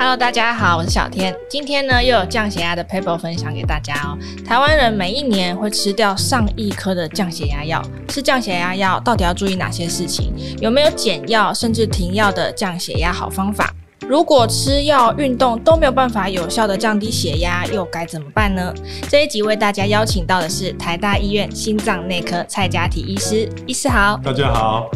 Hello，大家好，我是小天。今天呢，又有降血压的 paper 分享给大家哦。台湾人每一年会吃掉上亿颗的降血压药，吃降血压药到底要注意哪些事情？有没有减药甚至停药的降血压好方法？如果吃药、运动都没有办法有效的降低血压，又该怎么办呢？这一集为大家邀请到的是台大医院心脏内科蔡家体医师，医师好。大家好。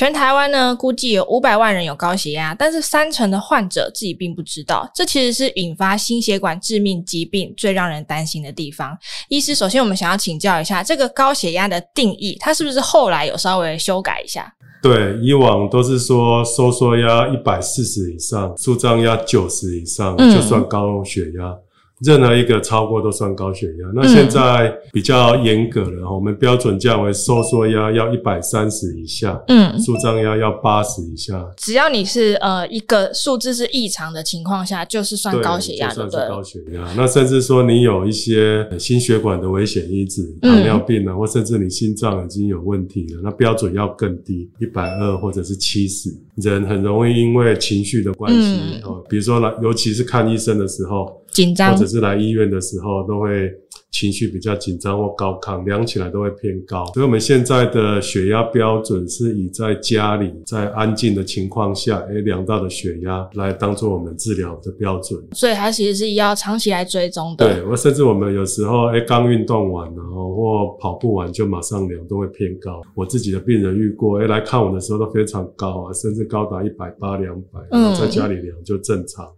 全台湾呢，估计有五百万人有高血压，但是三成的患者自己并不知道，这其实是引发心血管致命疾病最让人担心的地方。医师，首先我们想要请教一下，这个高血压的定义，它是不是后来有稍微修改一下？对，以往都是说收缩压一百四十以上，舒张压九十以上就算高血压。嗯任何一个超过都算高血压。那现在比较严格了，嗯、我们标准价为收缩压要一百三十以下，嗯，舒张压要八十以下。只要你是呃一个数字是异常的情况下，就是算高血压，对，就算是高血压。那甚至说你有一些心血管的危险因子，糖尿病啊，嗯、或甚至你心脏已经有问题了，那标准要更低，一百二或者是七十。人很容易因为情绪的关系，哦、嗯，比如说来，尤其是看医生的时候。紧张，或者是来医院的时候，都会情绪比较紧张或高亢，量起来都会偏高。所以，我们现在的血压标准是以在家里在安静的情况下，诶量到的血压来当做我们治疗的标准。所以，它其实是要长期来追踪的。对，我甚至我们有时候诶刚运动完，然后或跑步完就马上量，都会偏高。我自己的病人遇过，诶来看我的时候都非常高啊，甚至高达一百八、两百，嗯，在家里量就正常。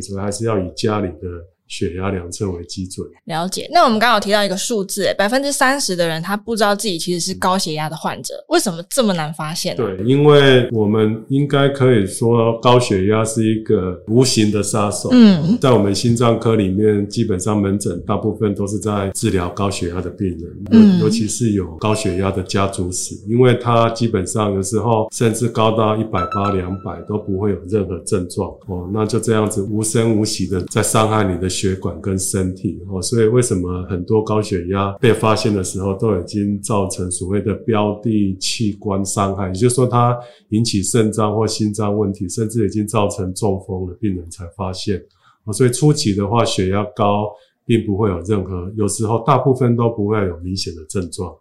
所以还是要以家里的血压量测为基准。了解。那我们刚好提到一个数字，百分之三十的人他不知道自己其实是高血压的患者，为什么这么难发现呢？对，因为我们应该可以说高血压是一个无形的杀手。嗯，在我们心脏科里面，基本上门诊大部分都是在治疗高血压的病人，嗯，尤其是有高血压的家族史，因为他基本上有时候甚至高到一百八、两百都不会有任何症状哦，那就这样子无声无息的在伤害你的血。血管跟身体哦，所以为什么很多高血压被发现的时候，都已经造成所谓的标的器官伤害，也就是说，它引起肾脏或心脏问题，甚至已经造成中风的病人才发现。哦所以初期的话，血压高并不会有任何，有时候大部分都不会有明显的症状。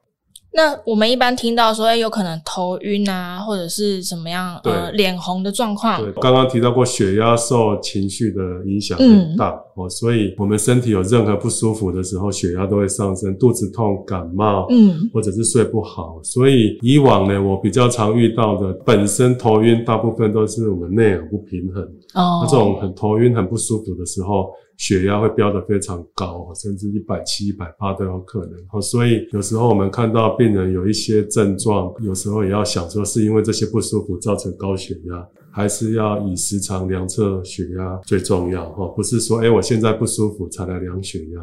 那我们一般听到说，哎，有可能头晕啊，或者是什么样，对呃，脸红的状况。对，刚刚提到过，血压受情绪的影响很大，嗯、哦，所以我们身体有任何不舒服的时候，血压都会上升，肚子痛、感冒，嗯，或者是睡不好。所以以往呢，我比较常遇到的，本身头晕，大部分都是我们内耳不平衡。哦，那这种很头晕、很不舒服的时候。血压会飙得非常高，甚至一百七、一百八都有可能。所以有时候我们看到病人有一些症状，有时候也要想说，是因为这些不舒服造成高血压，还是要以时常量测血压最重要？不是说，诶，我现在不舒服才来量血压。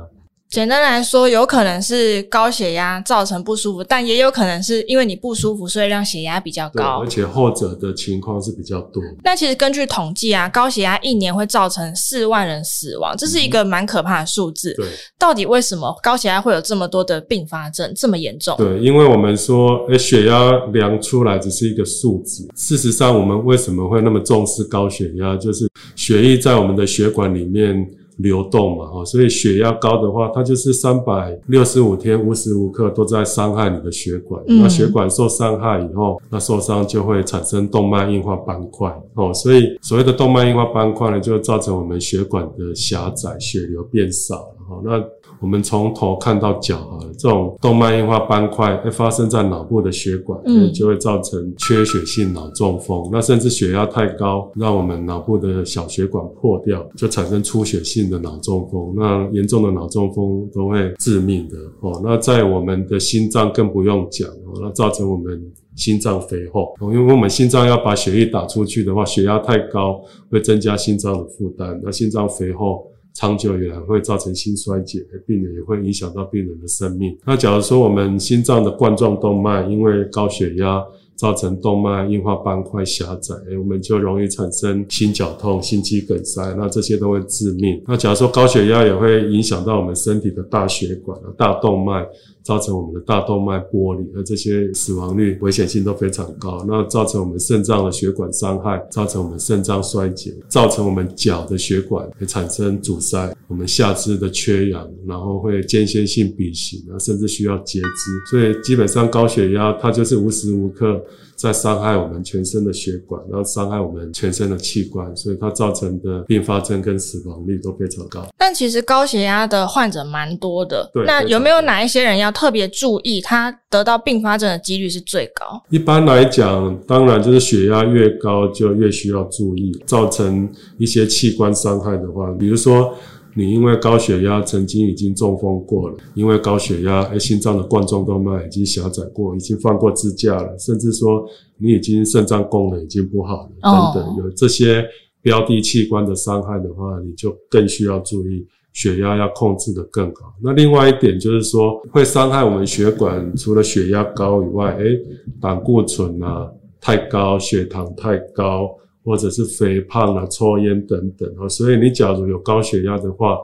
简单来说，有可能是高血压造成不舒服，但也有可能是因为你不舒服，所以让血压比较高。而且后者的情况是比较多。那其实根据统计啊，高血压一年会造成四万人死亡，这是一个蛮可怕的数字。对，到底为什么高血压会有这么多的并发症，这么严重？对，因为我们说，诶，血压量出来只是一个数字。事实上，我们为什么会那么重视高血压？就是血液在我们的血管里面。流动嘛，哈，所以血压高的话，它就是三百六十五天无时无刻都在伤害你的血管。嗯、那血管受伤害以后，那受伤就会产生动脉硬化斑块，哦，所以所谓的动脉硬化斑块呢，就造成我们血管的狭窄，血流变少了，哈，那。我们从头看到脚啊，这种动脉硬化斑块会发生在脑部的血管，嗯，就会造成缺血性脑中风。那甚至血压太高，让我们脑部的小血管破掉，就产生出血性的脑中风。那严重的脑中风都会致命的哦。那在我们的心脏更不用讲哦，那造成我们心脏肥厚。因为我们心脏要把血液打出去的话，血压太高会增加心脏的负担，那心脏肥厚。长久以来会造成心衰竭，病人也会影响到病人的生命。那假如说我们心脏的冠状动脉因为高血压造成动脉硬化斑块狭窄，我们就容易产生心绞痛、心肌梗塞，那这些都会致命。那假如说高血压也会影响到我们身体的大血管、大动脉，造成我们的大动脉剥离，而这些死亡率、危险性都非常高。那造成我们肾脏的血管伤害，造成我们肾脏衰竭，造成我们脚的血管会产生阻塞，我们下肢的缺氧，然后会间歇性闭形，甚至需要截肢。所以基本上高血压它就是无时无刻在伤害我们全身的血管，然后伤害我们全身的器官，所以它造成的并发症跟死亡率都非常高。但其实高血压的患者蛮多的，对，那有没有哪一些人要特别注意，他得到并发症的几率是最高？一般来讲，当然就是血压越高就越需要注意，造成一些器官伤害的话，比如说你因为高血压曾经已经中风过了，因为高血压，诶，心脏的冠状动脉已经狭窄过，已经放过支架了，甚至说你已经肾脏功能已经不好了，哦、等等，有这些标的器官的伤害的话，你就更需要注意。血压要控制得更好。那另外一点就是说，会伤害我们血管，除了血压高以外，诶，胆固醇啊太高，血糖太高，或者是肥胖啊、抽烟等等啊。所以你假如有高血压的话，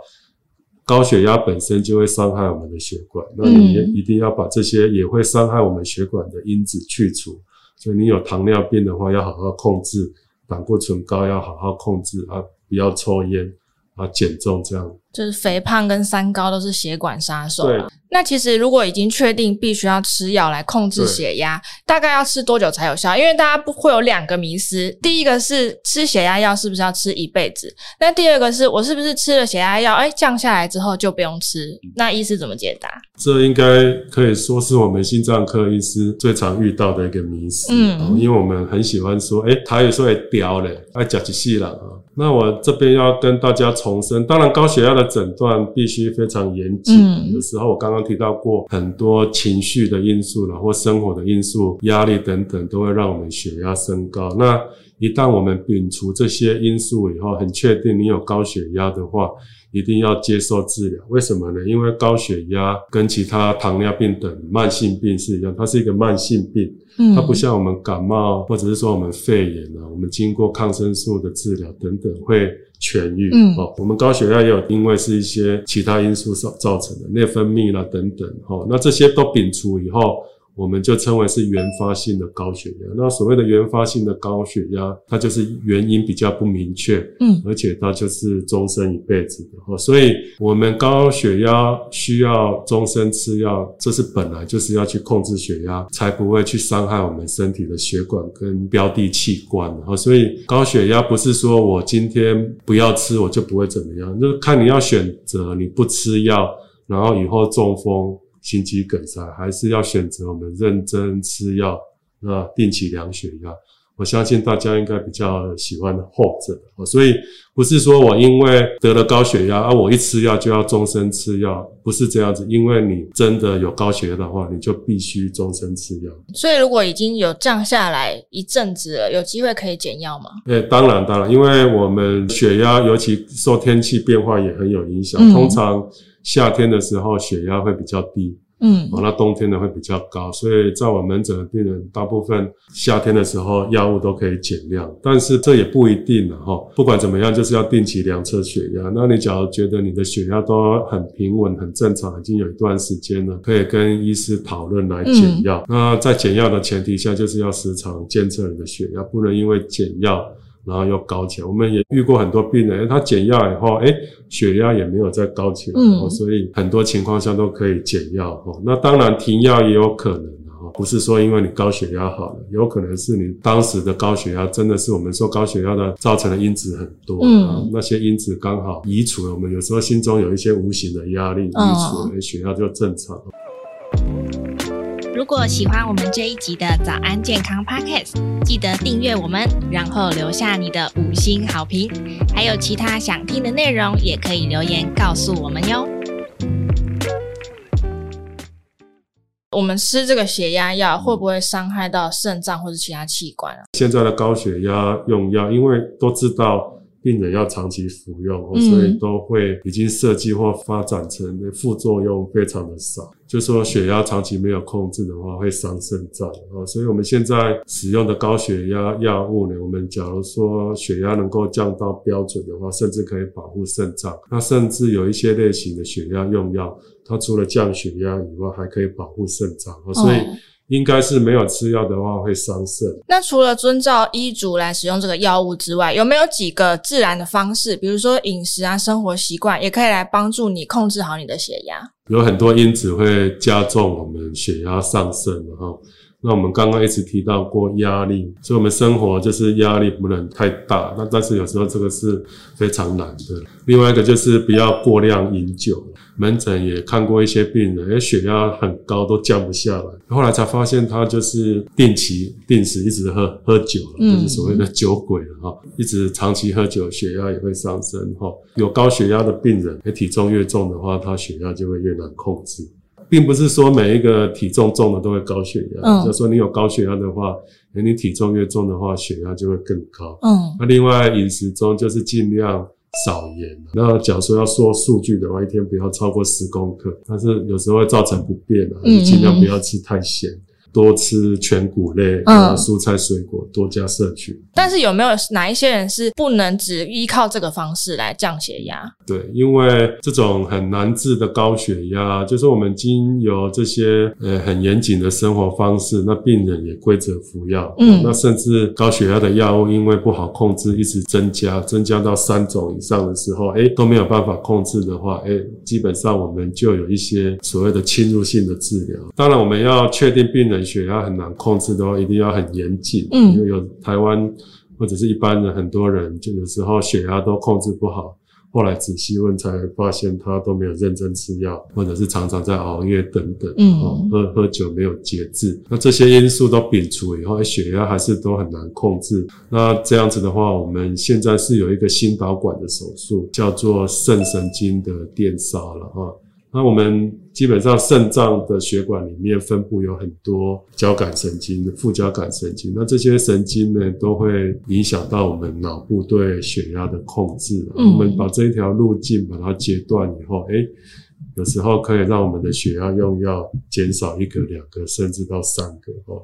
高血压本身就会伤害我们的血管，那你也一定要把这些也会伤害我们血管的因子去除。所以你有糖尿病的话，要好好控制；胆固醇高要好好控制啊，不要抽烟啊，减重这样。就是肥胖跟三高都是血管杀手。对。那其实如果已经确定必须要吃药来控制血压，大概要吃多久才有效？因为大家不会有两个迷思，第一个是吃血压药是不是要吃一辈子？那第二个是我是不是吃了血压药，哎，降下来之后就不用吃？那医师怎么解答？这应该可以说是我们心脏科医师最常遇到的一个迷思。嗯，因为我们很喜欢说，哎，他有时候也屌嘞，爱讲起细了啊。那我这边要跟大家重申，当然高血压的诊断必须非常严谨。嗯，有时候我刚刚提到过很多情绪的因素了，或生活的因素、压力等等，都会让我们血压升高。那一旦我们摒除这些因素以后，很确定你有高血压的话，一定要接受治疗。为什么呢？因为高血压跟其他糖尿病等慢性病是一样，它是一个慢性病。嗯，它不像我们感冒或者是说我们肺炎啊，我们经过抗生素的治疗等等会痊愈。嗯，哦，我们高血压也有因为是一些其他因素造造成的内分泌啦等等。哦，那这些都摒除以后。我们就称为是原发性的高血压。那所谓的原发性的高血压，它就是原因比较不明确，嗯，而且它就是终身一辈子的。所以我们高血压需要终身吃药，这是本来就是要去控制血压，才不会去伤害我们身体的血管跟标的器官。所以高血压不是说我今天不要吃，我就不会怎么样，就是看你要选择你不吃药，然后以后中风。心肌梗塞还是要选择我们认真吃药，那定期量血压。我相信大家应该比较喜欢后者，所以不是说我因为得了高血压啊，我一吃药就要终身吃药，不是这样子。因为你真的有高血压的话，你就必须终身吃药。所以如果已经有降下来一阵子了，有机会可以减药吗？对，当然当然，因为我们血压尤其受天气变化也很有影响，嗯、通常。夏天的时候血压会比较低，嗯，那冬天呢会比较高，所以在我门诊的病人大部分夏天的时候药物都可以减量，但是这也不一定了哈。不管怎么样，就是要定期量测血压。那你假如觉得你的血压都很平稳、很正常，已经有一段时间了，可以跟医师讨论来减药。嗯、那在减药的前提下，就是要时常监测你的血压，不能因为减药。然后又高起来，我们也遇过很多病人，他减药以后，哎，血压也没有再高起来，嗯，所以很多情况下都可以减药，哈。那当然停药也有可能，哈，不是说因为你高血压好了，有可能是你当时的高血压真的是我们说高血压的造成的因子很多，嗯，那些因子刚好移除了，我们有时候心中有一些无形的压力，移除了，血压就正常。如果喜欢我们这一集的早安健康 Podcast，记得订阅我们，然后留下你的五星好评。还有其他想听的内容，也可以留言告诉我们哟。我们吃这个血压药会不会伤害到肾脏或者其他器官啊？现在的高血压用药，因为都知道。病人要长期服用，所以都会已经设计或发展成副作用非常的少。就说血压长期没有控制的话，会伤肾脏啊。所以我们现在使用的高血压药物呢，我们假如说血压能够降到标准的话，甚至可以保护肾脏。那甚至有一些类型的血压用药，它除了降血压以外，还可以保护肾脏啊。所以。应该是没有吃药的话会伤肾。那除了遵照医嘱来使用这个药物之外，有没有几个自然的方式，比如说饮食啊、生活习惯，也可以来帮助你控制好你的血压？有很多因子会加重我们血压上升的哈。那我们刚刚一直提到过压力，所以我们生活就是压力不能太大。那但是有时候这个是非常难的。另外一个就是不要过量饮酒。门诊也看过一些病人，哎血压很高都降不下来，后来才发现他就是定期定时一直喝喝酒，就是所谓的酒鬼了哈。一直长期喝酒，血压也会上升哈。有高血压的病人，诶体重越重的话，他血压就会越难控制。并不是说每一个体重重的都会高血压，嗯，就说你有高血压的话，你体重越重的话，血压就会更高。嗯，那另外饮食中就是尽量少盐。那假如说要说数据的话，一天不要超过十公克，但是有时候会造成不便啊，尽量不要吃太咸。多吃全谷类，嗯，蔬菜水果多加摄取。但是有没有哪一些人是不能只依靠这个方式来降血压？对，因为这种很难治的高血压，就是我们经由这些呃很严谨的生活方式，那病人也规则服药，嗯，那甚至高血压的药物因为不好控制，一直增加，增加到三种以上的时候，哎，都没有办法控制的话，哎，基本上我们就有一些所谓的侵入性的治疗。当然，我们要确定病人。血压很难控制的话，一定要很严谨。嗯，因为有台湾或者是一般的很多人，就有时候血压都控制不好，后来仔细问才发现他都没有认真吃药，或者是常常在熬夜等等。嗯，喝喝酒没有节制，那这些因素都摒除以后，血压还是都很难控制。那这样子的话，我们现在是有一个心导管的手术，叫做肾神经的电烧了哈。那我们基本上肾脏的血管里面分布有很多交感神经、副交感神经，那这些神经呢，都会影响到我们脑部对血压的控制。嗯。我们把这一条路径把它截断以后，诶，有时候可以让我们的血压用药减少一个、两个，甚至到三个哦。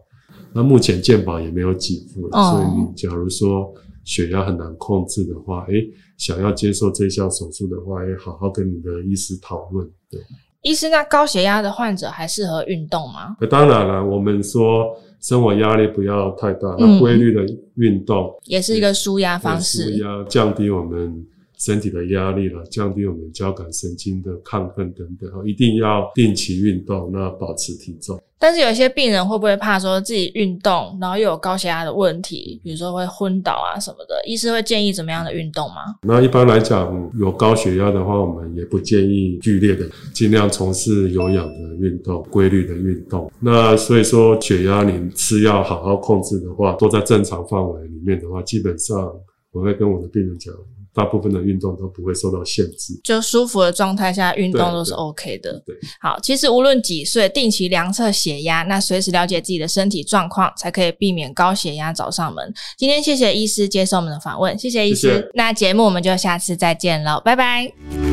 那目前健保也没有给付了，所以你假如说血压很难控制的话，诶，想要接受这项手术的话，也好好跟你的医师讨论。对，医师，那高血压的患者还适合运动吗？当然了，我们说生活压力不要太大，那规律的运动、嗯、也是一个舒压方式，舒压降低我们身体的压力了，降低我们交感神经的亢奋等等，一定要定期运动，那保持体重。但是有一些病人会不会怕说自己运动，然后又有高血压的问题，比如说会昏倒啊什么的？医师会建议怎么样的运动吗？那一般来讲，有高血压的话，我们也不建议剧烈的，尽量从事有氧的运动，规律的运动。那所以说，血压你吃药好好控制的话，都在正常范围里面的话，基本上我会跟我的病人讲。大部分的运动都不会受到限制，就舒服的状态下运动都是 OK 的。对，对对，好，其实无论几岁，定期量测血压，那随时了解自己的身体状况，才可以避免高血压找上门。今天谢谢医师接受我们的访问，谢谢医师。谢谢。那节目我们就下次再见了，拜拜。